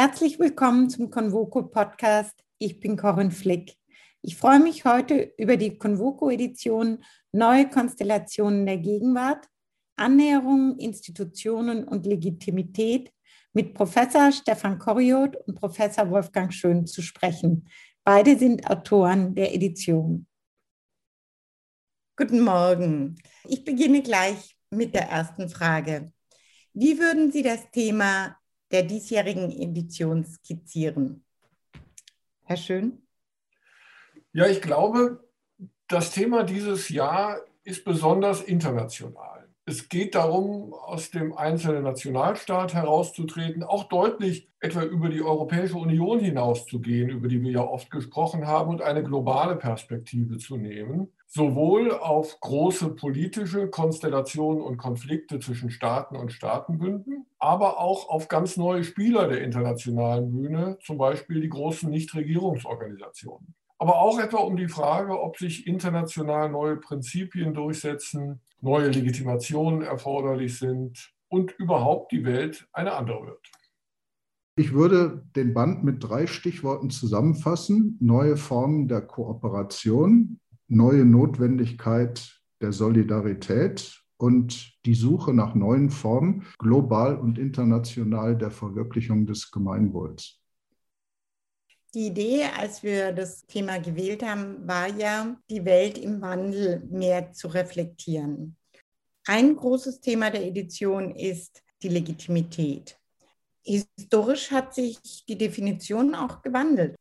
Herzlich willkommen zum Convoco Podcast. Ich bin Corinne Flick. Ich freue mich heute über die Convoco-Edition Neue Konstellationen der Gegenwart, Annäherungen, Institutionen und Legitimität mit Professor Stefan Koriot und Professor Wolfgang Schön zu sprechen. Beide sind Autoren der Edition. Guten Morgen. Ich beginne gleich mit der ersten Frage. Wie würden Sie das Thema der diesjährigen Edition skizzieren? Herr Schön? Ja, ich glaube, das Thema dieses Jahr ist besonders international. Es geht darum, aus dem einzelnen Nationalstaat herauszutreten, auch deutlich etwa über die Europäische Union hinauszugehen, über die wir ja oft gesprochen haben, und eine globale Perspektive zu nehmen sowohl auf große politische Konstellationen und Konflikte zwischen Staaten und Staatenbünden, aber auch auf ganz neue Spieler der internationalen Bühne, zum Beispiel die großen Nichtregierungsorganisationen. Aber auch etwa um die Frage, ob sich international neue Prinzipien durchsetzen, neue Legitimationen erforderlich sind und überhaupt die Welt eine andere wird. Ich würde den Band mit drei Stichworten zusammenfassen. Neue Formen der Kooperation, neue Notwendigkeit der Solidarität und die Suche nach neuen Formen global und international der Verwirklichung des Gemeinwohls. Die Idee, als wir das Thema gewählt haben, war ja, die Welt im Wandel mehr zu reflektieren. Ein großes Thema der Edition ist die Legitimität. Historisch hat sich die Definition auch gewandelt.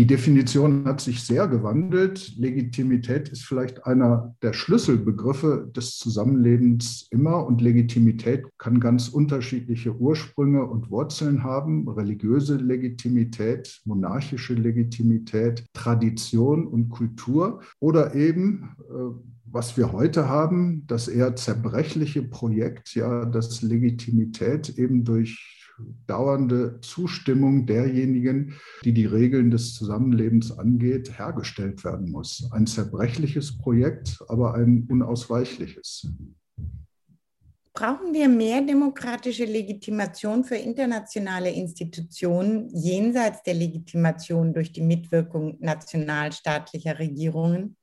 Die Definition hat sich sehr gewandelt. Legitimität ist vielleicht einer der Schlüsselbegriffe des Zusammenlebens immer und Legitimität kann ganz unterschiedliche Ursprünge und Wurzeln haben. Religiöse Legitimität, monarchische Legitimität, Tradition und Kultur oder eben äh, was wir heute haben, das eher zerbrechliche Projekt, ja, dass Legitimität eben durch dauernde Zustimmung derjenigen, die die Regeln des Zusammenlebens angeht, hergestellt werden muss. Ein zerbrechliches Projekt, aber ein unausweichliches. Brauchen wir mehr demokratische Legitimation für internationale Institutionen jenseits der Legitimation durch die Mitwirkung nationalstaatlicher Regierungen?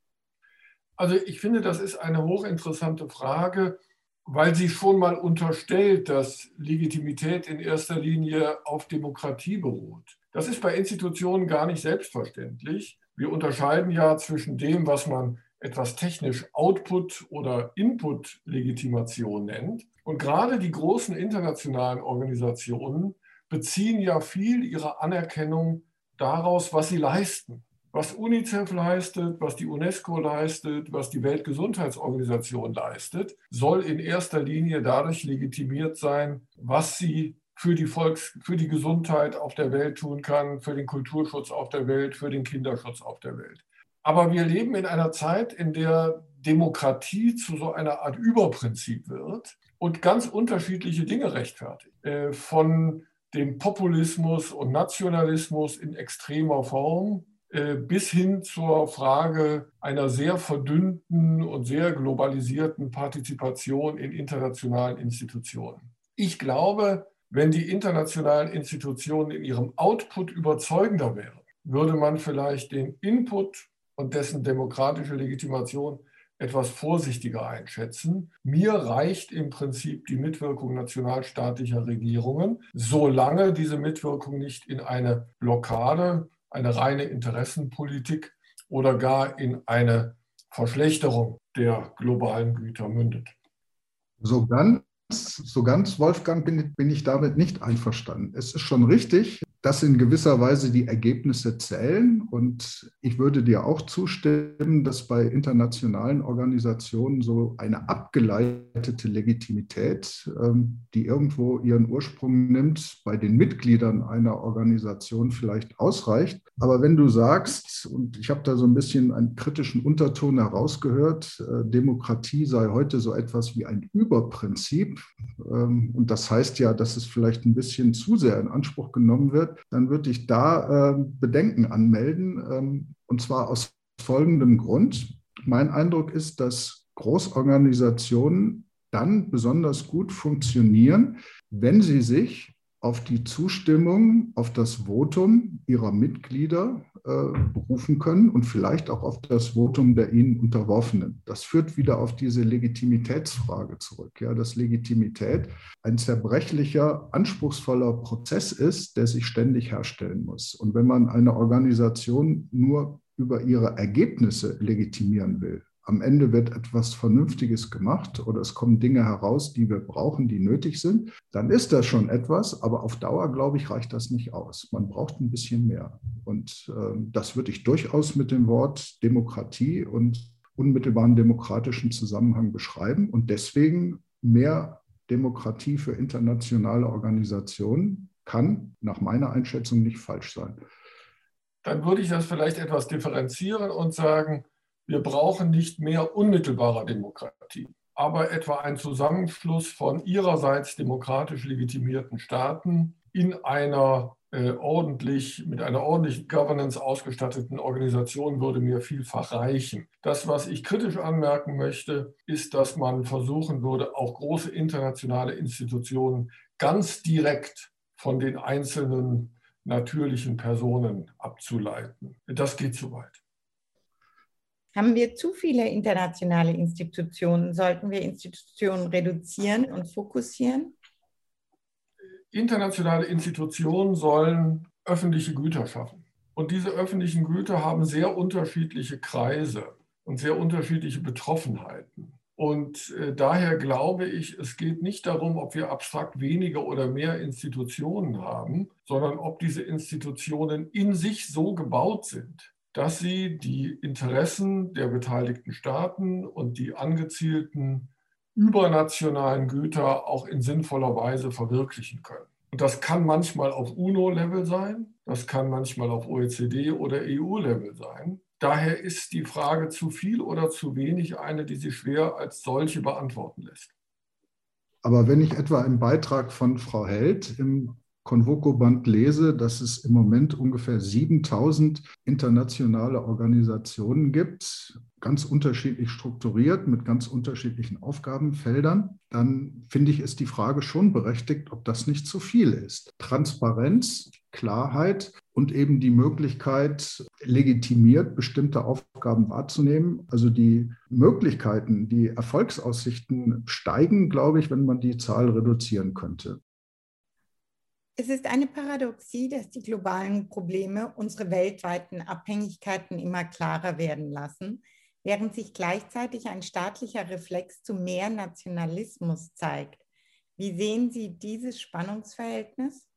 Also ich finde, das ist eine hochinteressante Frage weil sie schon mal unterstellt, dass Legitimität in erster Linie auf Demokratie beruht. Das ist bei Institutionen gar nicht selbstverständlich. Wir unterscheiden ja zwischen dem, was man etwas technisch Output- oder Input-Legitimation nennt. Und gerade die großen internationalen Organisationen beziehen ja viel ihrer Anerkennung daraus, was sie leisten was UNICEF leistet, was die UNESCO leistet, was die Weltgesundheitsorganisation leistet, soll in erster Linie dadurch legitimiert sein, was sie für die, Volks-, für die Gesundheit auf der Welt tun kann, für den Kulturschutz auf der Welt, für den Kinderschutz auf der Welt. Aber wir leben in einer Zeit, in der Demokratie zu so einer Art Überprinzip wird und ganz unterschiedliche Dinge rechtfertigt. Äh, von dem Populismus und Nationalismus in extremer Form bis hin zur Frage einer sehr verdünnten und sehr globalisierten Partizipation in internationalen Institutionen. Ich glaube, wenn die internationalen Institutionen in ihrem Output überzeugender wären, würde man vielleicht den Input und dessen demokratische Legitimation etwas vorsichtiger einschätzen. Mir reicht im Prinzip die Mitwirkung nationalstaatlicher Regierungen, solange diese Mitwirkung nicht in eine Blockade eine reine Interessenpolitik oder gar in eine Verschlechterung der globalen Güter mündet. So ganz, so ganz Wolfgang, bin, bin ich damit nicht einverstanden. Es ist schon richtig, dass in gewisser Weise die Ergebnisse zählen. Und ich würde dir auch zustimmen, dass bei internationalen Organisationen so eine abgeleitete Legitimität, ähm, die irgendwo ihren Ursprung nimmt, bei den Mitgliedern einer Organisation vielleicht ausreicht. Aber wenn du sagst, und ich habe da so ein bisschen einen kritischen Unterton herausgehört, äh, Demokratie sei heute so etwas wie ein Überprinzip, und das heißt ja, dass es vielleicht ein bisschen zu sehr in Anspruch genommen wird, dann würde ich da äh, Bedenken anmelden. Ähm, und zwar aus folgendem Grund. Mein Eindruck ist, dass Großorganisationen dann besonders gut funktionieren, wenn sie sich auf die Zustimmung, auf das Votum ihrer Mitglieder äh, berufen können und vielleicht auch auf das Votum der ihnen Unterworfenen. Das führt wieder auf diese Legitimitätsfrage zurück. Ja, dass Legitimität ein zerbrechlicher, anspruchsvoller Prozess ist, der sich ständig herstellen muss. Und wenn man eine Organisation nur über ihre Ergebnisse legitimieren will, am Ende wird etwas Vernünftiges gemacht oder es kommen Dinge heraus, die wir brauchen, die nötig sind, dann ist das schon etwas, aber auf Dauer, glaube ich, reicht das nicht aus. Man braucht ein bisschen mehr. Und äh, das würde ich durchaus mit dem Wort Demokratie und unmittelbaren demokratischen Zusammenhang beschreiben und deswegen mehr Demokratie für internationale Organisationen kann nach meiner Einschätzung nicht falsch sein. Dann würde ich das vielleicht etwas differenzieren und sagen, wir brauchen nicht mehr unmittelbarer Demokratie, aber etwa einen Zusammenschluss von ihrerseits demokratisch legitimierten Staaten in einer äh, ordentlich, mit einer ordentlichen Governance ausgestatteten Organisation würde mir vielfach reichen. Das, was ich kritisch anmerken möchte, ist, dass man versuchen würde, auch große internationale Institutionen ganz direkt von den einzelnen natürlichen Personen abzuleiten. Das geht zu weit. Haben wir zu viele internationale Institutionen? Sollten wir Institutionen reduzieren und fokussieren? Internationale Institutionen sollen öffentliche Güter schaffen. Und diese öffentlichen Güter haben sehr unterschiedliche Kreise und sehr unterschiedliche Betroffenheiten. Und äh, daher glaube ich, es geht nicht darum, ob wir abstrakt weniger oder mehr Institutionen haben, sondern ob diese Institutionen in sich so gebaut sind, dass sie die Interessen der beteiligten Staaten und die angezielten übernationalen Güter auch in sinnvoller Weise verwirklichen können. Und das kann manchmal auf UNO-Level sein, das kann manchmal auf OECD- oder EU-Level sein. Daher ist die Frage zu viel oder zu wenig eine, die sich schwer als solche beantworten lässt. Aber wenn ich etwa im Beitrag von Frau Held im Convoco-Band lese, dass es im Moment ungefähr 7000 internationale Organisationen gibt, ganz unterschiedlich strukturiert, mit ganz unterschiedlichen Aufgabenfeldern, dann finde ich, ist die Frage schon berechtigt, ob das nicht zu viel ist. Transparenz, Klarheit und eben die Möglichkeit, legitimiert bestimmte Aufgaben wahrzunehmen. Also die Möglichkeiten, die Erfolgsaussichten steigen, glaube ich, wenn man die Zahl reduzieren könnte. Es ist eine Paradoxie, dass die globalen Probleme unsere weltweiten Abhängigkeiten immer klarer werden lassen, während sich gleichzeitig ein staatlicher Reflex zu mehr Nationalismus zeigt. Wie sehen Sie dieses Spannungsverhältnis?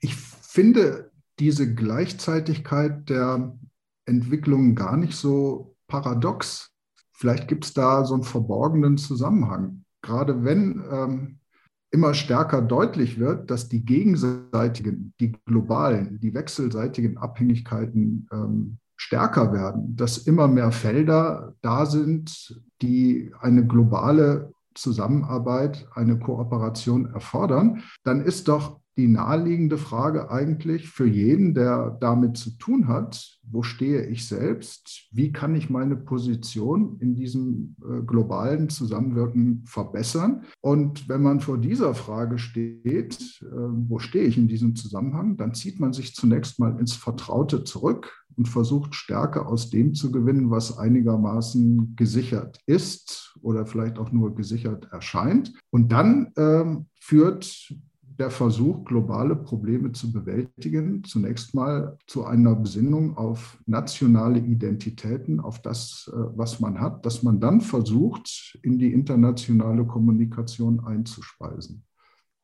Ich finde diese Gleichzeitigkeit der Entwicklung gar nicht so paradox. Vielleicht gibt es da so einen verborgenen Zusammenhang. Gerade wenn ähm, immer stärker deutlich wird, dass die gegenseitigen, die globalen, die wechselseitigen Abhängigkeiten ähm, stärker werden, dass immer mehr Felder da sind, die eine globale Zusammenarbeit, eine Kooperation erfordern, dann ist doch die naheliegende Frage eigentlich für jeden, der damit zu tun hat, wo stehe ich selbst, wie kann ich meine Position in diesem äh, globalen Zusammenwirken verbessern. Und wenn man vor dieser Frage steht, äh, wo stehe ich in diesem Zusammenhang, dann zieht man sich zunächst mal ins Vertraute zurück und versucht Stärke aus dem zu gewinnen, was einigermaßen gesichert ist oder vielleicht auch nur gesichert erscheint. Und dann äh, führt der Versuch, globale Probleme zu bewältigen, zunächst mal zu einer Besinnung auf nationale Identitäten, auf das, äh, was man hat, dass man dann versucht, in die internationale Kommunikation einzuspeisen.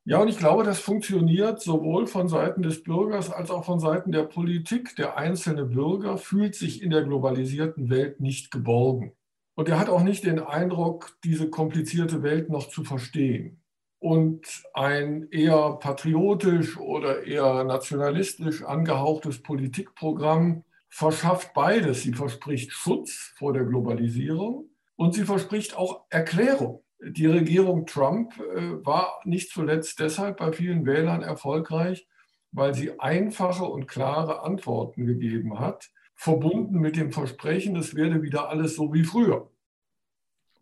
Ja, und ich glaube, das funktioniert sowohl von Seiten des Bürgers als auch von Seiten der Politik. Der einzelne Bürger fühlt sich in der globalisierten Welt nicht geborgen. Und er hat auch nicht den Eindruck, diese komplizierte Welt noch zu verstehen und ein eher patriotisch oder eher nationalistisch angehauchtes Politikprogramm verschafft beides. Sie verspricht Schutz vor der Globalisierung und sie verspricht auch Erklärung. Die Regierung Trump äh, war nicht zuletzt deshalb bei vielen Wählern erfolgreich, weil sie einfache und klare Antworten gegeben hat, verbunden mit dem Versprechen, es werde wieder alles so wie früher.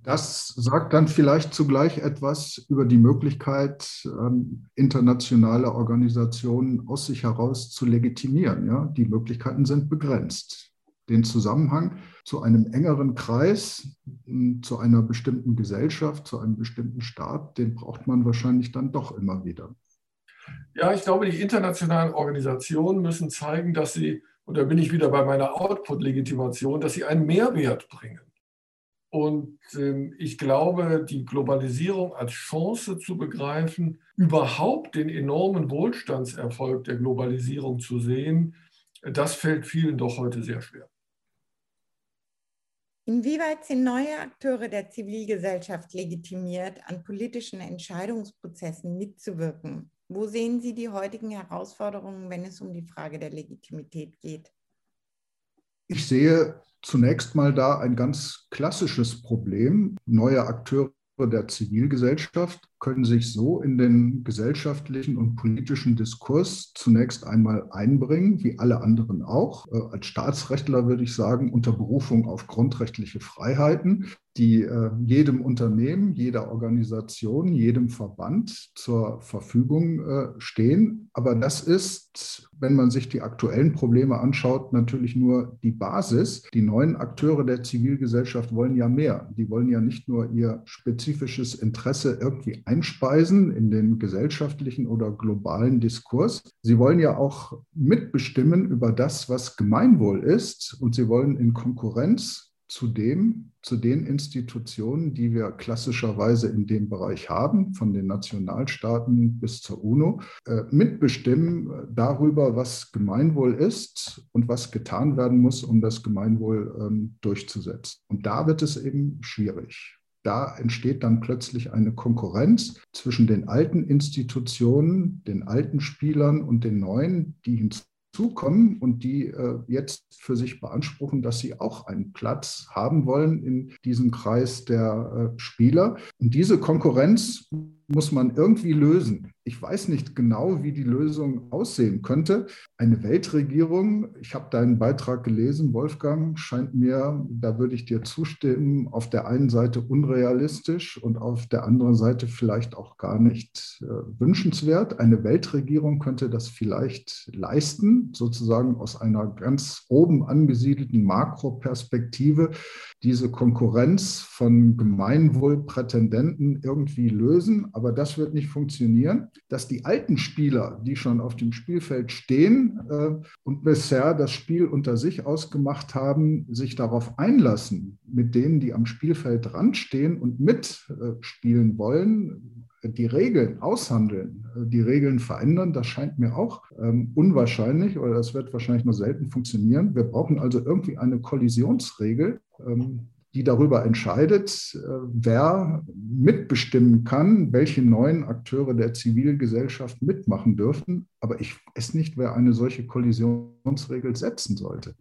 Das sagt dann vielleicht zugleich etwas über die Möglichkeit, ähm, internationale Organisationen aus sich heraus zu legitimieren. Ja? Die Möglichkeiten sind begrenzt. Den Zusammenhang zu einem engeren Kreis, zu einer bestimmten Gesellschaft, zu einem bestimmten Staat, den braucht man wahrscheinlich dann doch immer wieder. Ja, ich glaube, die internationalen Organisationen müssen zeigen, dass sie, und da bin ich wieder bei meiner Output-Legitimation, dass sie einen Mehrwert bringen. Und ähm, ich glaube, die Globalisierung als Chance zu begreifen, überhaupt den enormen Wohlstandserfolg der Globalisierung zu sehen, das fällt vielen doch heute sehr schwer. Inwieweit sind neue Akteure der Zivilgesellschaft legitimiert, an politischen Entscheidungsprozessen mitzuwirken? Wo sehen Sie die heutigen Herausforderungen, wenn es um die Frage der Legitimität geht? Ich sehe zunächst mal da ein ganz klassisches Problem. Neue Akteure der Zivilgesellschaft können sich so in den gesellschaftlichen und politischen Diskurs zunächst einmal einbringen, wie alle anderen auch. Äh, als Staatsrechtler würde ich sagen, unter Berufung auf grundrechtliche Freiheiten, die äh, jedem Unternehmen, jeder Organisation, jedem Verband zur Verfügung äh, stehen. Aber das ist, wenn man sich die aktuellen Probleme anschaut, natürlich nur die Basis. Die neuen Akteure der Zivilgesellschaft wollen ja mehr. Die wollen ja nicht nur ihr spezifisches Interesse irgendwie einspeisen in den gesellschaftlichen oder globalen Diskurs. Sie wollen ja auch mitbestimmen über das, was Gemeinwohl ist. Und sie wollen in Konkurrenz zu dem, zu den Institutionen, die wir klassischerweise in dem Bereich haben, von den Nationalstaaten bis zur UNO, äh, mitbestimmen darüber, was Gemeinwohl ist und was getan werden muss, um das Gemeinwohl ähm, durchzusetzen. Und da wird es eben schwierig. Da entsteht dann plötzlich eine Konkurrenz zwischen den alten Institutionen, den alten Spielern und den neuen, die hinzu zukommen und die äh, jetzt für sich beanspruchen, dass sie auch einen Platz haben wollen in diesem Kreis der äh, Spieler. Und diese Konkurrenz muss man irgendwie lösen. Ich weiß nicht genau, wie die Lösung aussehen könnte. Eine Weltregierung, ich habe deinen Beitrag gelesen, Wolfgang, scheint mir, da würde ich dir zustimmen, auf der einen Seite unrealistisch und auf der anderen Seite vielleicht auch gar nicht äh, wünschenswert. Eine Weltregierung könnte das vielleicht leisten, sozusagen aus einer ganz oben angesiedelten Makroperspektive diese Konkurrenz von Gemeinwohlprätendenten irgendwie lösen. Aber das wird nicht funktionieren, dass die alten Spieler, die schon auf dem Spielfeld stehen äh, und bisher das Spiel unter sich ausgemacht haben, sich darauf einlassen, mit denen, die am Spielfeld dran stehen und mitspielen wollen, die Regeln aushandeln, die Regeln verändern, das scheint mir auch ähm, unwahrscheinlich oder das wird wahrscheinlich nur selten funktionieren. Wir brauchen also irgendwie eine Kollisionsregel, die darüber entscheidet, äh, wer mitbestimmen kann, welche neuen Akteure der Zivilgesellschaft mitmachen dürfen. Aber ich weiß nicht, wer eine solche Kollisionsregel setzen sollte.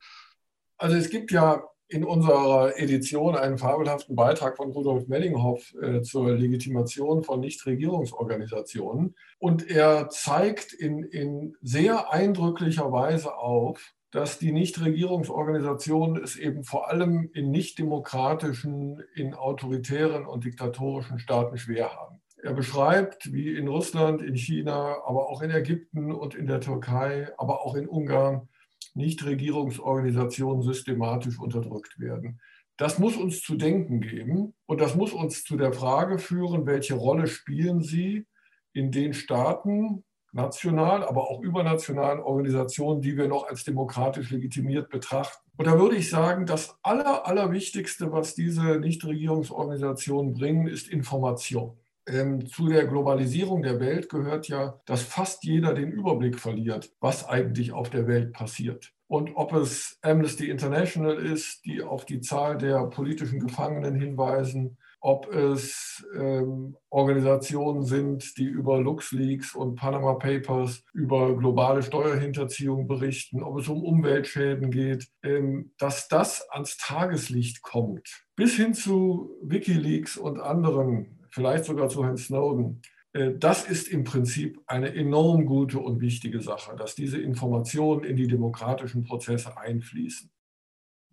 Also es gibt ja in unserer Edition einen fabelhaften Beitrag von Rudolf Mellinghoff äh, zur Legitimation von Nichtregierungsorganisationen. Und er zeigt in, in sehr eindrücklicher Weise auf, dass die Nichtregierungsorganisationen es eben vor allem in nichtdemokratischen, in autoritären und diktatorischen Staaten schwer haben. Er beschreibt, wie in Russland, in China, aber auch in Ägypten und in der Türkei, aber auch in Ungarn Nichtregierungsorganisationen systematisch unterdrückt werden. Das muss uns zu denken geben und das muss uns zu der Frage führen, welche Rolle spielen sie in den Staaten, national, aber auch übernationalen Organisationen, die wir noch als demokratisch legitimiert betrachten. Und da würde ich sagen, das Aller, Allerwichtigste, was diese Nichtregierungsorganisationen bringen, ist Information. Ähm, zu der Globalisierung der Welt gehört ja, dass fast jeder den Überblick verliert, was eigentlich auf der Welt passiert. Und ob es Amnesty International ist, die auf die Zahl der politischen Gefangenen hinweisen, ob es ähm, Organisationen sind, die über LuxLeaks und Panama Papers über globale Steuerhinterziehung berichten, ob es um Umweltschäden geht, ähm, dass das ans Tageslicht kommt, bis hin zu Wikileaks und anderen, vielleicht sogar zu Herrn Snowden. Äh, das ist im Prinzip eine enorm gute und wichtige Sache, dass diese Informationen in die demokratischen Prozesse einfließen.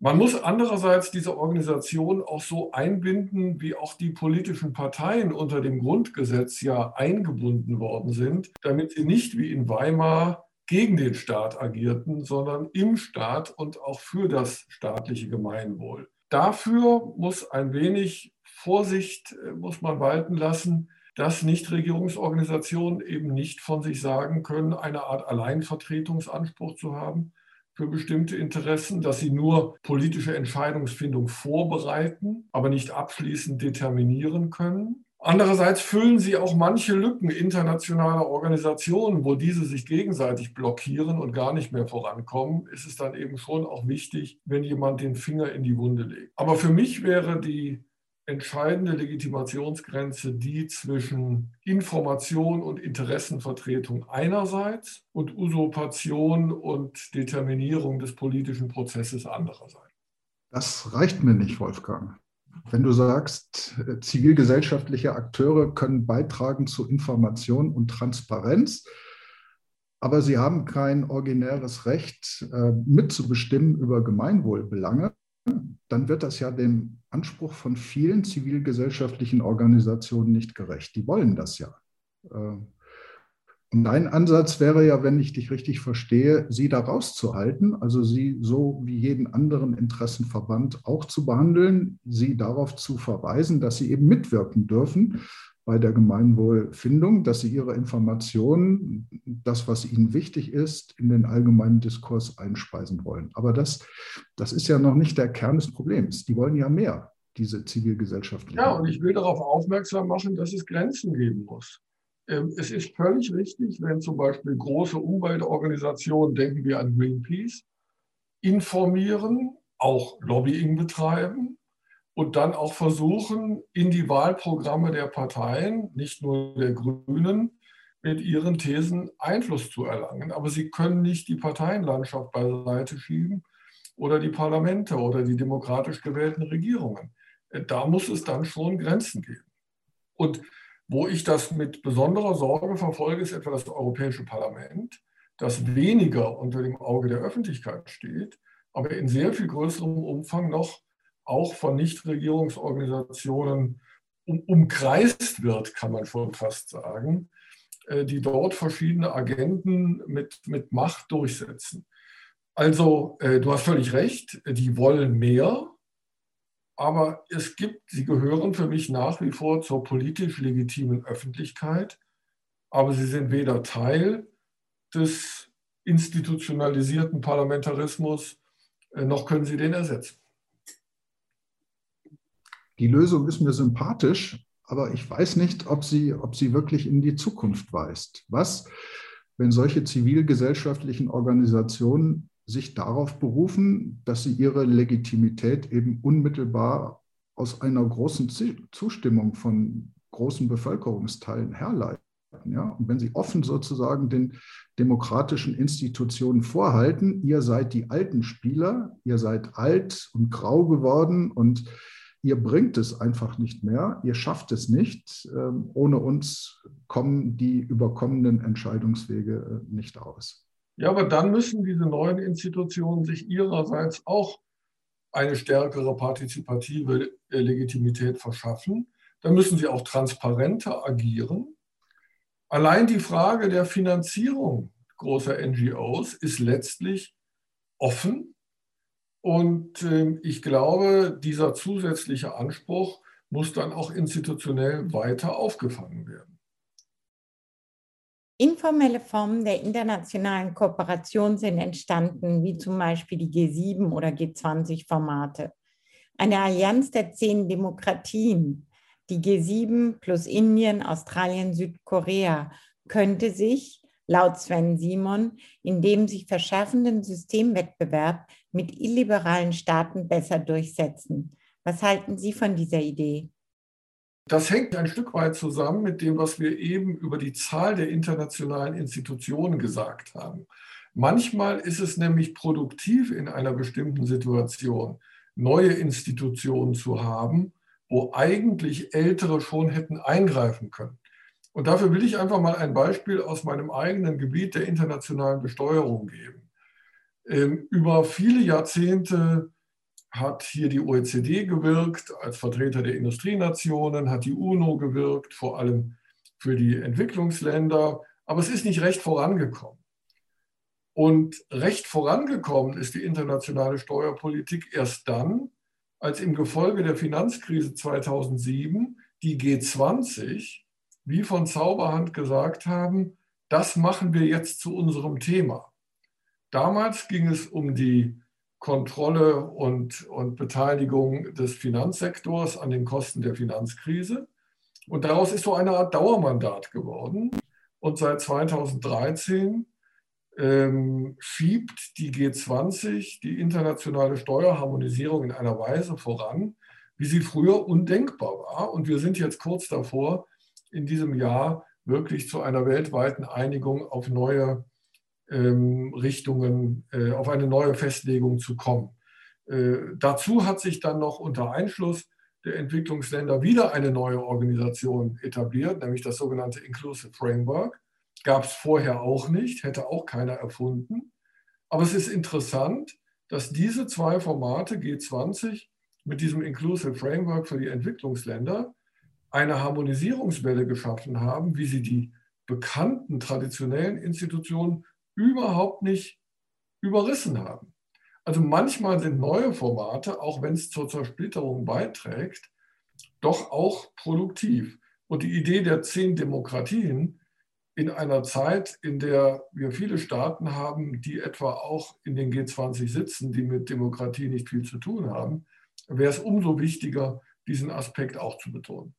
Man muss andererseits diese Organisation auch so einbinden, wie auch die politischen Parteien unter dem Grundgesetz ja eingebunden worden sind, damit sie nicht wie in Weimar gegen den Staat agierten, sondern im Staat und auch für das staatliche Gemeinwohl. Dafür muss ein wenig Vorsicht äh, muss man walten lassen, dass Nichtregierungsorganisationen eben nicht von sich sagen können, eine Art Alleinvertretungsanspruch zu haben, für bestimmte Interessen, dass sie nur politische Entscheidungsfindung vorbereiten, aber nicht abschließend determinieren können. Andererseits füllen sie auch manche Lücken internationaler Organisationen, wo diese sich gegenseitig blockieren und gar nicht mehr vorankommen, ist es dann eben schon auch wichtig, wenn jemand den Finger in die Wunde legt. Aber für mich wäre die entscheidende Legitimationsgrenze die zwischen Information und Interessenvertretung einerseits und Usurpation und Determinierung des politischen Prozesses andererseits. Das reicht mir nicht, Wolfgang. Wenn du sagst, zivilgesellschaftliche Akteure können beitragen zu Information und Transparenz, aber sie haben kein originäres Recht, äh, mitzubestimmen über Gemeinwohlbelange, dann wird das ja dem Anspruch von vielen zivilgesellschaftlichen Organisationen nicht gerecht. Die wollen das ja. Äh, und dein Ansatz wäre ja, wenn ich dich richtig verstehe, sie da rauszuhalten, also sie so wie jeden anderen Interessenverband auch zu behandeln, sie darauf zu verweisen, dass sie eben mitwirken dürfen bei der Gemeinwohlfindung, dass sie ihre Informationen, das, was ihnen wichtig ist, in den allgemeinen Diskurs einspeisen wollen. Aber das, das ist ja noch nicht der Kern des Problems. Die wollen ja mehr, diese Zivilgesellschaftlichen. Ja, und ich will darauf aufmerksam machen, dass es Grenzen geben muss. Ähm, es ist völlig richtig, wenn zum Beispiel große Umweltorganisationen, denken wir an Greenpeace, informieren, auch Lobbying betreiben, und dann auch versuchen, in die Wahlprogramme der Parteien, nicht nur der Grünen, mit ihren Thesen Einfluss zu erlangen. Aber sie können nicht die Parteienlandschaft beiseite schieben oder die Parlamente oder die demokratisch gewählten Regierungen. Da muss es dann schon Grenzen geben. Und wo ich das mit besonderer Sorge verfolge, ist etwa das Europäische Parlament, das weniger unter dem Auge der Öffentlichkeit steht, aber in sehr viel größerem Umfang noch auch von Nichtregierungsorganisationen um, umkreist wird, kann man schon fast sagen, äh, die dort verschiedene Agenten mit, mit Macht durchsetzen. Also, äh, du hast völlig recht, die wollen mehr, aber es gibt, sie gehören für mich nach wie vor zur politisch legitimen Öffentlichkeit, aber sie sind weder Teil des institutionalisierten Parlamentarismus, äh, noch können sie den ersetzen die Lösung ist mir sympathisch, aber ich weiß nicht, ob sie, ob sie wirklich in die Zukunft weist. Was, wenn solche zivilgesellschaftlichen Organisationen sich darauf berufen, dass sie ihre Legitimität eben unmittelbar aus einer großen Zustimmung von großen Bevölkerungsteilen herleiten? Ja, und wenn Sie offen sozusagen den demokratischen Institutionen vorhalten, ihr seid die alten Spieler, ihr seid alt und grau geworden und ihr bringt es einfach nicht mehr, ihr schafft es nicht. Ähm, ohne uns kommen die überkommenen Entscheidungswege äh, nicht aus. Ja, aber dann müssen diese neuen Institutionen sich ihrerseits auch eine stärkere partizipative äh, Legitimität verschaffen. Dann müssen sie auch transparenter agieren. Allein die Frage der Finanzierung großer NGOs ist letztlich offen und ähm, ich glaube, dieser zusätzliche Anspruch muss dann auch institutionell weiter aufgefangen werden. Informelle Formen der internationalen Kooperation sind entstanden, wie zum Beispiel die G7 oder G20-Formate. Eine Allianz der zehn Demokratien, die G7 plus Indien, Australien, Südkorea, könnte sich laut Sven Simon in dem sich verschärfenden Systemwettbewerb mit illiberalen Staaten besser durchsetzen. Was halten Sie von dieser Idee? Das hängt ein Stück weit zusammen mit dem, was wir eben über die Zahl der internationalen Institutionen gesagt haben. Manchmal ist es nämlich produktiv in einer bestimmten Situation, neue Institutionen zu haben, wo eigentlich ältere schon hätten eingreifen können. Und dafür will ich einfach mal ein Beispiel aus meinem eigenen Gebiet der internationalen Besteuerung geben. Ähm, über viele Jahrzehnte hat hier die OECD gewirkt als Vertreter der Industrienationen, hat die UNO gewirkt, vor allem für die Entwicklungsländer. Aber es ist nicht recht vorangekommen. Und recht vorangekommen ist die internationale Steuerpolitik erst dann, als im Gefolge der Finanzkrise 2007 die G20 wie von Zauberhand gesagt haben, das machen wir jetzt zu unserem Thema. Damals ging es um die Kontrolle und, und Beteiligung des Finanzsektors an den Kosten der Finanzkrise. Und daraus ist so eine Art Dauermandat geworden. Und seit 2013 ähm, schiebt die G20 die internationale Steuerharmonisierung in einer Weise voran, wie sie früher undenkbar war. Und wir sind jetzt kurz davor, in diesem Jahr wirklich zu einer weltweiten Einigung auf neue Richtungen, äh, auf eine neue Festlegung zu kommen. Äh, dazu hat sich dann noch unter Einschluss der Entwicklungsländer wieder eine neue Organisation etabliert, nämlich das sogenannte Inclusive Framework. Gab es vorher auch nicht, hätte auch keiner erfunden. Aber es ist interessant, dass diese zwei Formate G20 mit diesem Inclusive Framework für die Entwicklungsländer eine Harmonisierungswelle geschaffen haben, wie sie die bekannten traditionellen Institutionen überhaupt nicht überrissen haben. Also manchmal sind neue Formate, auch wenn es zur Zersplitterung beiträgt, doch auch produktiv. Und die Idee der zehn Demokratien in einer Zeit, in der wir viele Staaten haben, die etwa auch in den G20 sitzen, die mit Demokratie nicht viel zu tun haben, wäre es umso wichtiger, diesen Aspekt auch zu betonen.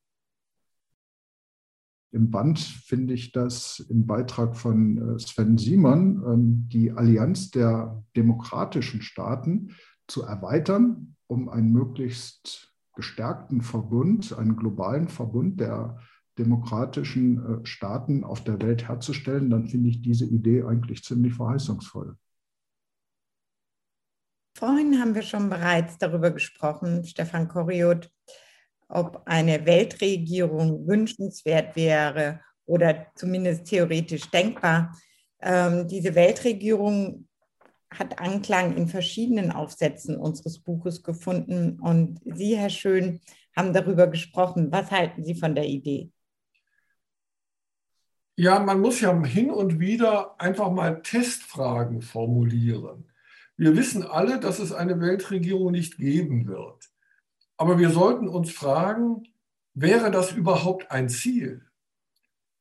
Im Band finde ich das im Beitrag von äh, Sven Simon, ähm, die Allianz der demokratischen Staaten zu erweitern, um einen möglichst gestärkten Verbund, einen globalen Verbund der demokratischen äh, Staaten auf der Welt herzustellen, dann finde ich diese Idee eigentlich ziemlich verheißungsvoll. Vorhin haben wir schon bereits darüber gesprochen, Stefan Koriot, ob eine Weltregierung wünschenswert wäre oder zumindest theoretisch denkbar. Ähm, diese Weltregierung hat Anklang in verschiedenen Aufsätzen unseres Buches gefunden. Und Sie, Herr Schön, haben darüber gesprochen. Was halten Sie von der Idee? Ja, man muss ja hin und wieder einfach mal Testfragen formulieren. Wir wissen alle, dass es eine Weltregierung nicht geben wird. Aber wir sollten uns fragen, wäre das überhaupt ein Ziel?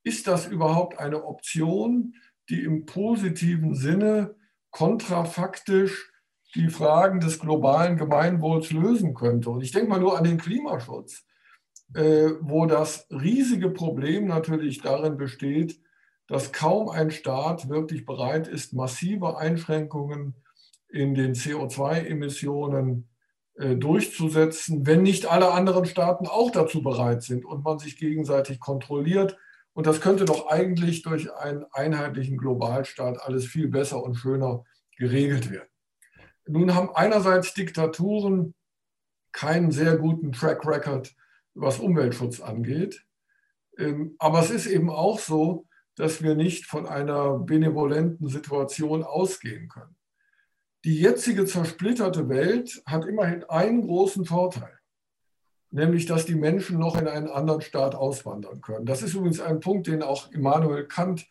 Ist das überhaupt eine Option, die im positiven Sinne kontrafaktisch die Fragen des globalen Gemeinwohls lösen könnte? Und ich denke mal nur an den Klimaschutz, äh, wo das riesige Problem natürlich darin besteht, dass kaum ein Staat wirklich bereit ist, massive Einschränkungen in den CO2-Emissionen äh, durchzusetzen, wenn nicht alle anderen Staaten auch dazu bereit sind und man sich gegenseitig kontrolliert. Und das könnte doch eigentlich durch einen einheitlichen Globalstaat alles viel besser und schöner geregelt werden. Nun haben einerseits Diktaturen keinen sehr guten Track Record, was Umweltschutz angeht. Ähm, aber es ist eben auch so, dass wir nicht von einer benevolenten Situation ausgehen können. Die jetzige zersplitterte Welt hat immerhin einen großen Vorteil, nämlich dass die Menschen noch in einen anderen Staat auswandern können. Das ist übrigens ein Punkt, den auch Immanuel Kant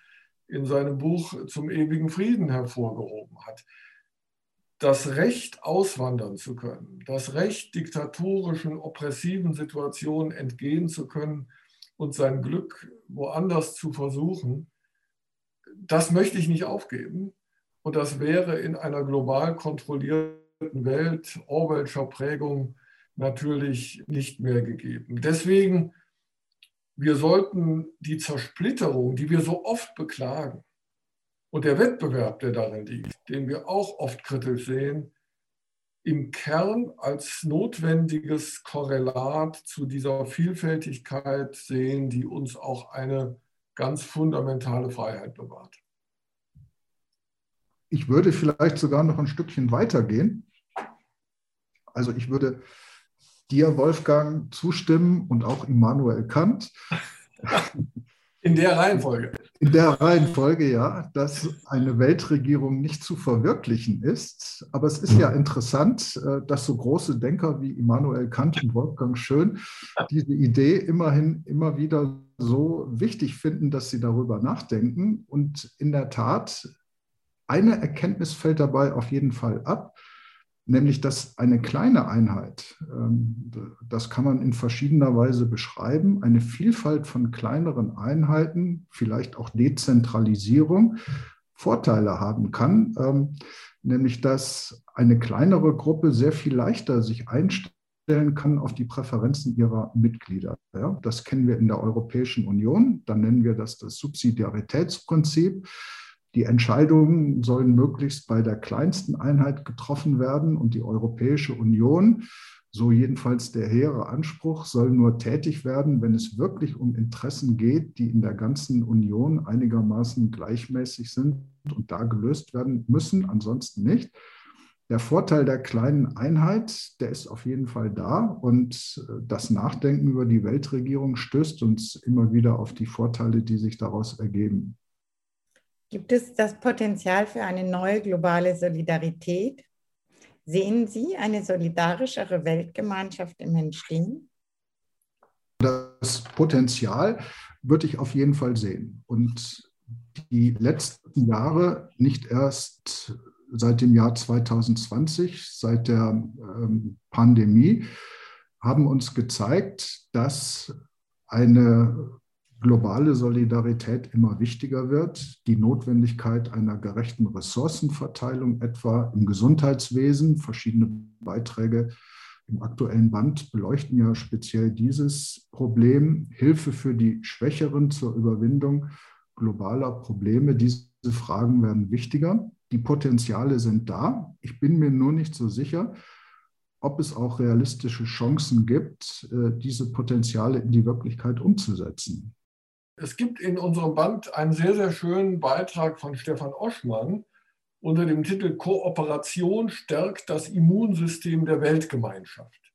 in seinem Buch zum ewigen Frieden hervorgehoben hat. Das Recht, auswandern zu können, das Recht, diktatorischen, oppressiven Situationen entgehen zu können und sein Glück woanders zu versuchen, das möchte ich nicht aufgeben. Und das wäre in einer global kontrollierten Welt Orwellscher Prägung natürlich nicht mehr gegeben. Deswegen, wir sollten die Zersplitterung, die wir so oft beklagen, und der Wettbewerb, der darin liegt, den wir auch oft kritisch sehen, im Kern als notwendiges Korrelat zu dieser Vielfältigkeit sehen, die uns auch eine ganz fundamentale Freiheit bewahrt. Ich würde vielleicht sogar noch ein Stückchen weitergehen. Also ich würde dir, Wolfgang, zustimmen und auch Immanuel Kant. In der Reihenfolge. In der Reihenfolge, ja, dass eine Weltregierung nicht zu verwirklichen ist. Aber es ist ja interessant, äh, dass so große Denker wie Immanuel Kant und Wolfgang Schön diese Idee immerhin immer wieder so wichtig finden, dass sie darüber nachdenken. Und in der Tat, eine Erkenntnis fällt dabei auf jeden Fall ab nämlich dass eine kleine Einheit, ähm, das kann man in verschiedener Weise beschreiben, eine Vielfalt von kleineren Einheiten, vielleicht auch Dezentralisierung, Vorteile haben kann, ähm, nämlich dass eine kleinere Gruppe sehr viel leichter sich einstellen kann auf die Präferenzen ihrer Mitglieder. das kennen wir in der Europäischen Union, dann nennen wir das das Subsidiaritätsprinzip. Die Entscheidungen sollen möglichst bei der kleinsten Einheit getroffen werden und die Europäische Union, so jedenfalls der hehre Anspruch, soll nur tätig werden, wenn es wirklich um Interessen geht, die in der ganzen Union einigermaßen gleichmäßig sind und da gelöst werden müssen, ansonsten nicht. Der Vorteil der kleinen Einheit, der ist auf jeden Fall da und das Nachdenken über die Weltregierung stößt uns immer wieder auf die Vorteile, die sich daraus ergeben. Gibt es das Potenzial für eine neue globale Solidarität? Sehen Sie eine solidarischere Weltgemeinschaft im Entstehen? Das Potenzial würde ich auf jeden Fall sehen. Und die letzten Jahre, nicht erst seit dem Jahr 2020, seit der ähm, Pandemie, haben uns gezeigt, dass eine globale Solidarität immer wichtiger wird, die Notwendigkeit einer gerechten Ressourcenverteilung etwa im Gesundheitswesen. Verschiedene Beiträge im aktuellen Band beleuchten ja speziell dieses Problem. Hilfe für die Schwächeren zur Überwindung globaler Probleme. Diese Fragen werden wichtiger. Die Potenziale sind da. Ich bin mir nur nicht so sicher, ob es auch realistische Chancen gibt, äh, diese Potenziale in die Wirklichkeit umzusetzen. Es gibt in unserem Band einen sehr, sehr schönen Beitrag von Stefan Oschmann unter dem Titel Kooperation stärkt das Immunsystem der Weltgemeinschaft,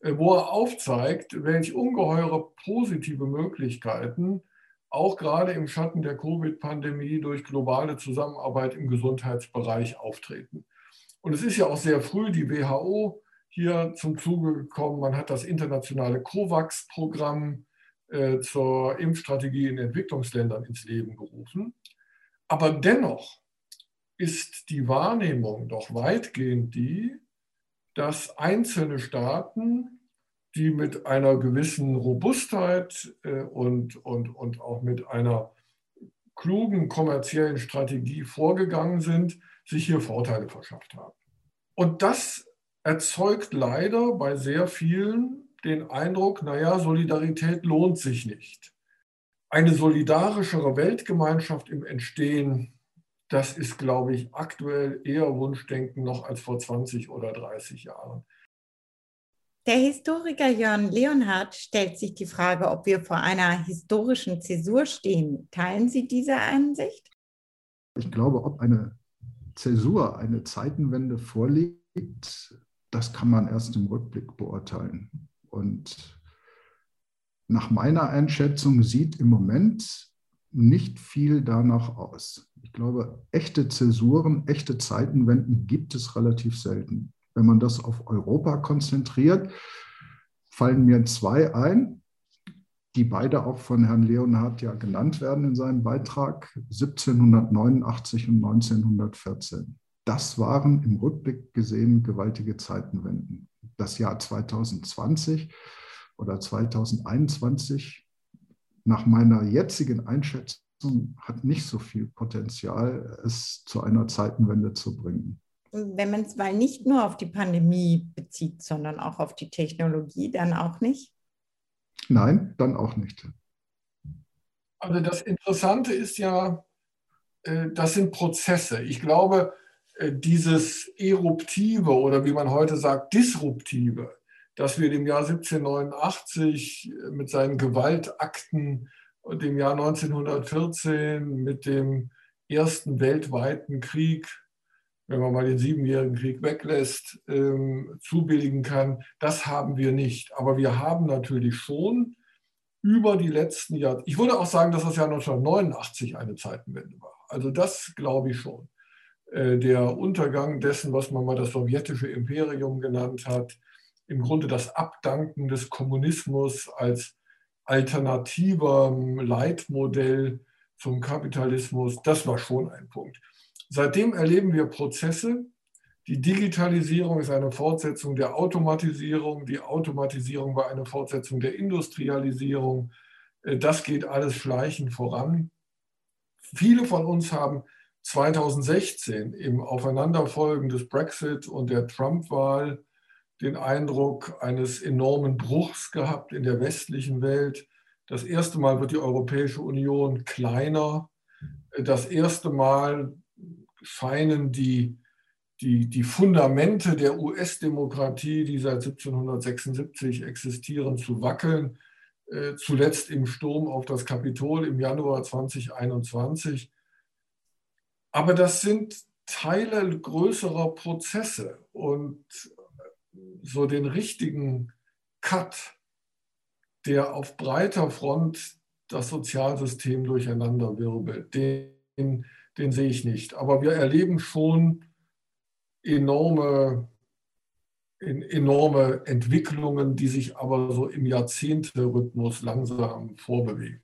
äh, wo er aufzeigt, welche ungeheure positive Möglichkeiten auch gerade im Schatten der Covid-Pandemie durch globale Zusammenarbeit im Gesundheitsbereich auftreten. Und es ist ja auch sehr früh die WHO hier zum Zuge gekommen. Man hat das internationale COVAX-Programm äh, zur Impfstrategie in Entwicklungsländern ins Leben gerufen. Aber dennoch ist die Wahrnehmung doch weitgehend die, dass einzelne Staaten, die mit einer gewissen Robustheit äh, und, und, und auch mit einer klugen kommerziellen Strategie vorgegangen sind, sich hier Vorteile verschafft haben. Und das erzeugt leider bei sehr vielen den Eindruck, naja, Solidarität lohnt sich nicht. Eine solidarischere Weltgemeinschaft im Entstehen, das ist, glaube ich, aktuell eher Wunschdenken noch als vor 20 oder 30 Jahren. Der Historiker Jörn Leonhardt stellt sich die Frage, ob wir vor einer historischen Zäsur stehen. Teilen Sie diese Ansicht? Ich glaube, ob eine Zäsur, eine Zeitenwende vorliegt, das kann man erst im Rückblick beurteilen. Und nach meiner Einschätzung sieht im Moment nicht viel danach aus. Ich glaube, echte Zäsuren, echte Zeitenwenden gibt es relativ selten. Wenn man das auf Europa konzentriert, fallen mir zwei ein, die beide auch von Herrn Leonhard ja genannt werden in seinem Beitrag, 1789 und 1914. Das waren im Rückblick gesehen gewaltige Zeitenwenden das Jahr 2020 oder 2021 nach meiner jetzigen Einschätzung hat nicht so viel Potenzial, es zu einer Zeitenwende zu bringen. Wenn man es mal nicht nur auf die Pandemie bezieht, sondern auch auf die Technologie, dann auch nicht? Nein, dann auch nicht. Also das Interessante ist ja, äh, das sind Prozesse. Ich glaube, dieses Eruptive oder wie man heute sagt, Disruptive, das wir dem Jahr 1789 mit seinen Gewaltakten und dem Jahr 1914 mit dem ersten weltweiten Krieg, wenn man mal den Siebenjährigen Krieg weglässt, ähm, zubilligen kann, das haben wir nicht. Aber wir haben natürlich schon über die letzten Jahre. Ich würde auch sagen, dass das Jahr 1989 eine Zeitenwende war. Also das glaube ich schon. Äh, der Untergang dessen, was man mal das sowjetische Imperium genannt hat, im Grunde das Abdanken des Kommunismus als alternativer Leitmodell zum Kapitalismus, das war schon ein Punkt. Seitdem erleben wir Prozesse. Die Digitalisierung ist eine Fortsetzung der Automatisierung. Die Automatisierung war eine Fortsetzung der Industrialisierung. Äh, das geht alles schleichend voran. Viele von uns haben 2016 im Aufeinanderfolgen des Brexit und der Trump-Wahl den Eindruck eines enormen Bruchs gehabt in der westlichen Welt. Das erste Mal wird die Europäische Union kleiner. Das erste Mal scheinen die, die, die Fundamente der US-Demokratie, die seit 1776 existieren, zu wackeln. Äh, zuletzt im Sturm auf das Kapitol im Januar 2021. Aber das sind Teile größerer Prozesse und so den richtigen Cut, der auf breiter Front das Sozialsystem durcheinander wirbelt, den, den sehe ich nicht. Aber wir erleben schon enorme, enorme Entwicklungen, die sich aber so im Jahrzehnte-Rhythmus langsam vorbewegen.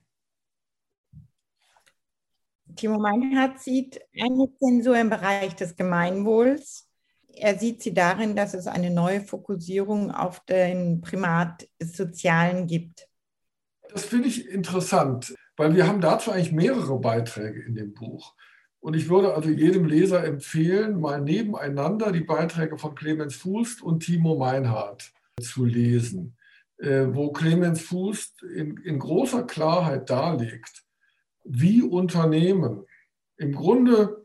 Timo Meinhardt sieht eine Zensur im Bereich des Gemeinwohls. Er sieht sie darin, dass es eine neue Fokussierung auf den Primat des Sozialen gibt. Das finde ich interessant, weil wir haben dazu eigentlich mehrere Beiträge in dem Buch. Und ich würde also jedem Leser empfehlen, mal nebeneinander die Beiträge von Clemens Fußt und Timo Meinhardt zu lesen, äh, wo Clemens Fußt in, in großer Klarheit darlegt, wie Unternehmen im Grunde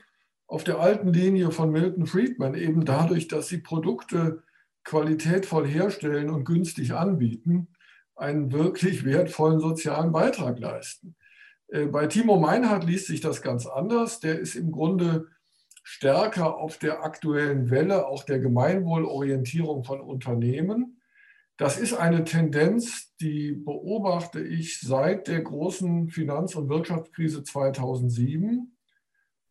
auf der alten Linie von Milton Friedman, eben dadurch, dass sie Produkte qualitätvoll herstellen und günstig anbieten, einen wirklich wertvollen sozialen Beitrag leisten. Äh, bei Timo Meinhardt liest sich das ganz anders. Der ist im Grunde stärker auf der aktuellen Welle auch der Gemeinwohlorientierung von Unternehmen das ist eine Tendenz, die beobachte ich seit der großen Finanz- und Wirtschaftskrise 2007,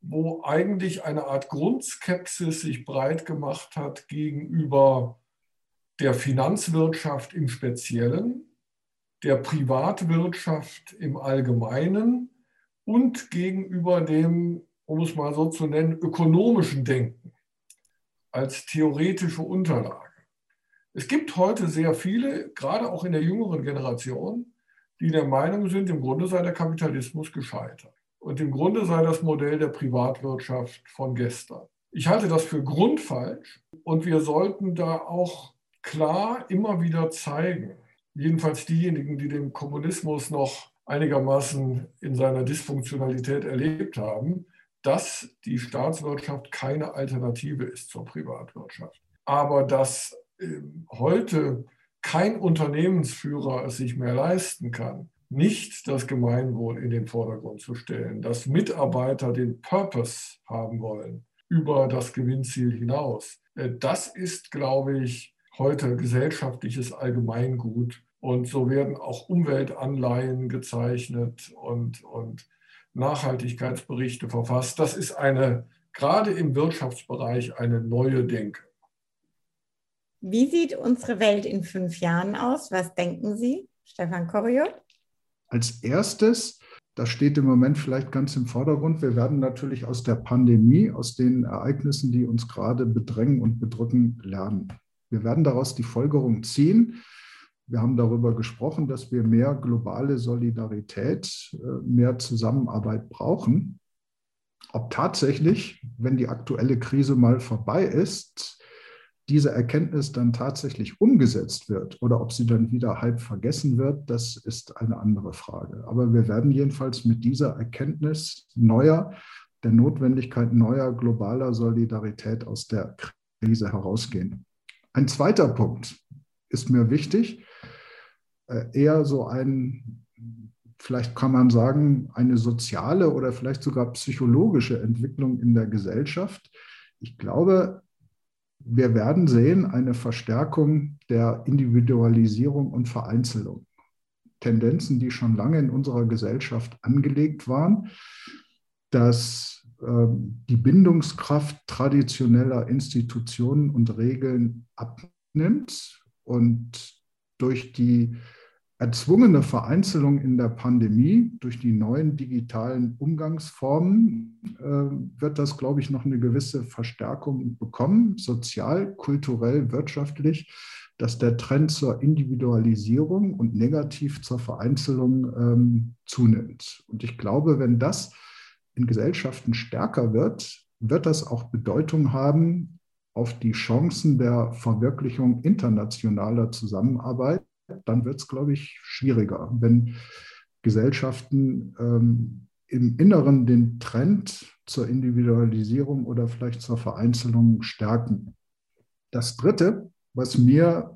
wo eigentlich eine Art Grundskepsis sich breit gemacht hat gegenüber der Finanzwirtschaft im Speziellen, der Privatwirtschaft im Allgemeinen und gegenüber dem, um es mal so zu nennen, ökonomischen Denken als theoretische Unterlage. Es gibt heute sehr viele, gerade auch in der jüngeren Generation, die der Meinung sind, im Grunde sei der Kapitalismus gescheitert. Und im Grunde sei das Modell der Privatwirtschaft von gestern. Ich halte das für grundfalsch und wir sollten da auch klar immer wieder zeigen, jedenfalls diejenigen, die den Kommunismus noch einigermaßen in seiner Dysfunktionalität erlebt haben, dass die Staatswirtschaft keine Alternative ist zur Privatwirtschaft. Aber dass heute kein Unternehmensführer es sich mehr leisten kann, nicht das Gemeinwohl in den Vordergrund zu stellen, dass Mitarbeiter den Purpose haben wollen über das Gewinnziel hinaus. Äh, das ist, glaube ich, heute gesellschaftliches Allgemeingut. Und so werden auch Umweltanleihen gezeichnet und, und Nachhaltigkeitsberichte verfasst. Das ist eine, gerade im Wirtschaftsbereich, eine neue Denke. Wie sieht unsere Welt in fünf Jahren aus? Was denken Sie, Stefan Koriot? Als erstes, das steht im Moment vielleicht ganz im Vordergrund, wir werden natürlich aus der Pandemie, aus den Ereignissen, die uns gerade bedrängen und bedrücken, lernen. Wir werden daraus die Folgerung ziehen. Wir haben darüber gesprochen, dass wir mehr globale Solidarität, äh, mehr Zusammenarbeit brauchen. Ob tatsächlich, wenn die aktuelle Krise mal vorbei ist, diese Erkenntnis dann tatsächlich umgesetzt wird oder ob sie dann wieder halb vergessen wird, das ist eine andere Frage. Aber wir werden jedenfalls mit dieser Erkenntnis neuer, der Notwendigkeit neuer globaler Solidarität aus der Krise herausgehen. Ein zweiter Punkt ist mir wichtig, äh, eher so ein, vielleicht kann man sagen, eine soziale oder vielleicht sogar psychologische Entwicklung in der Gesellschaft. Ich glaube, wir werden sehen eine Verstärkung der Individualisierung und Vereinzelung. Tendenzen, die schon lange in unserer Gesellschaft angelegt waren, dass ähm, die Bindungskraft traditioneller Institutionen und Regeln abnimmt und durch die erzwungene Vereinzelung in der Pandemie, durch die neuen digitalen Umgangsformen, äh, wird das, glaube ich, noch eine gewisse Verstärkung bekommen, sozial, kulturell, wirtschaftlich, dass der Trend zur Individualisierung und negativ zur Vereinzelung ähm, zunimmt. Und ich glaube, wenn das in Gesellschaften stärker wird, wird das auch Bedeutung haben auf die Chancen der Verwirklichung internationaler Zusammenarbeit. Dann wird es, glaube ich, schwieriger, wenn Gesellschaften ähm, im Inneren den Trend zur Individualisierung oder vielleicht zur Vereinzelung stärken. Das Dritte, was mir,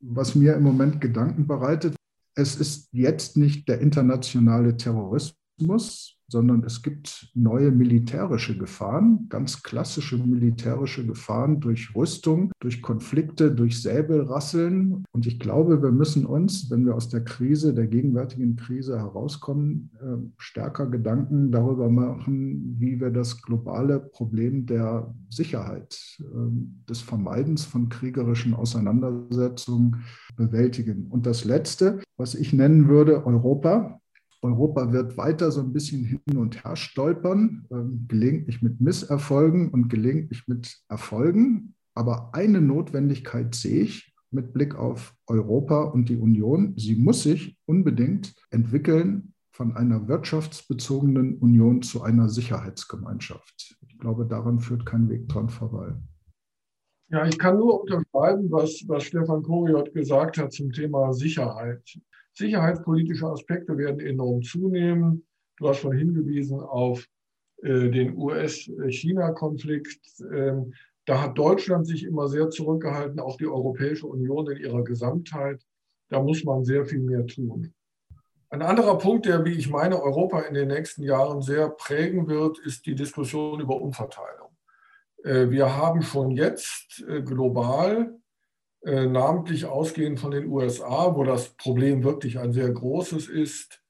was mir im Moment Gedanken bereitet, es ist jetzt nicht der internationale Terrorismus, sondern es gibt neue militärische Gefahren, ganz klassische militärische Gefahren durch Rüstung, durch Konflikte, durch Säbelrasseln. Und ich glaube, wir müssen uns, wenn wir aus der Krise, der gegenwärtigen Krise herauskommen, äh, stärker Gedanken darüber machen, wie wir das globale Problem der Sicherheit, ähm, des Vermeidens von kriegerischen Auseinandersetzungen bewältigen. Und das Letzte, was ich nennen würde, Europa. Europa wird weiter so ein bisschen hin und her stolpern, ähm, gelegentlich mit Misserfolgen und gelegentlich mit Erfolgen. Aber eine Notwendigkeit sehe ich mit Blick auf Europa und die Union. Sie muss sich unbedingt entwickeln von einer wirtschaftsbezogenen Union zu einer Sicherheitsgemeinschaft. Ich glaube, daran führt kein Weg dran vorbei. Ja, ich kann nur unterschreiben, was, was Stefan Koriot gesagt hat zum Thema Sicherheit. Sicherheitspolitische Aspekte werden enorm zunehmen. Du hast schon hingewiesen auf äh, den US-China-Konflikt. Ähm, da hat Deutschland sich immer sehr zurückgehalten, auch die Europäische Union in ihrer Gesamtheit. Da muss man sehr viel mehr tun. Ein anderer Punkt, der, wie ich meine, Europa in den nächsten Jahren sehr prägen wird, ist die Diskussion über Umverteilung. Äh, wir haben schon jetzt äh, global äh, namentlich ausgehend von den USA, wo das Problem wirklich ein sehr großes ist,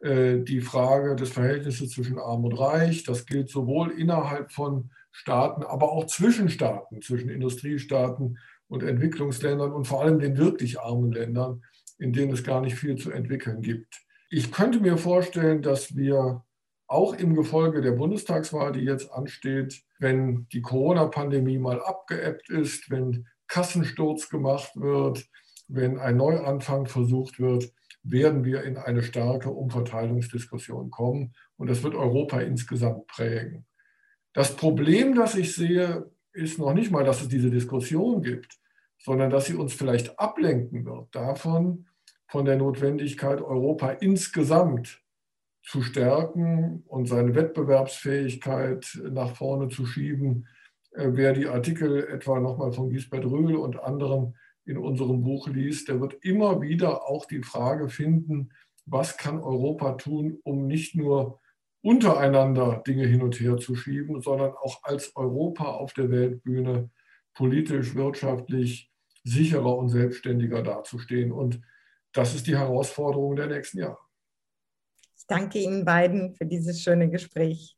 äh, die Frage des Verhältnisses zwischen Arm und Reich. Das gilt sowohl innerhalb von Staaten, aber auch zwischen Staaten, zwischen Industriestaaten und Entwicklungsländern und vor allem den wirklich armen Ländern, in denen es gar nicht viel zu entwickeln gibt. Ich könnte mir vorstellen, dass wir auch im Gefolge der Bundestagswahl, die jetzt ansteht, wenn die Corona-Pandemie mal abgeebbt ist, wenn Kassensturz gemacht wird, wenn ein Neuanfang versucht wird, werden wir in eine starke Umverteilungsdiskussion kommen und das wird Europa insgesamt prägen. Das Problem, das ich sehe, ist noch nicht mal, dass es diese Diskussion gibt, sondern dass sie uns vielleicht ablenken wird davon, von der Notwendigkeit, Europa insgesamt zu stärken und seine Wettbewerbsfähigkeit nach vorne zu schieben, wer die Artikel etwa nochmal von Gisbert Röhl und anderen in unserem Buch liest, der wird immer wieder auch die Frage finden, was kann Europa tun, um nicht nur untereinander Dinge hin und her zu schieben, sondern auch als Europa auf der Weltbühne politisch, wirtschaftlich sicherer und selbstständiger dazustehen. Und das ist die Herausforderung der nächsten Jahre. Ich danke Ihnen beiden für dieses schöne Gespräch.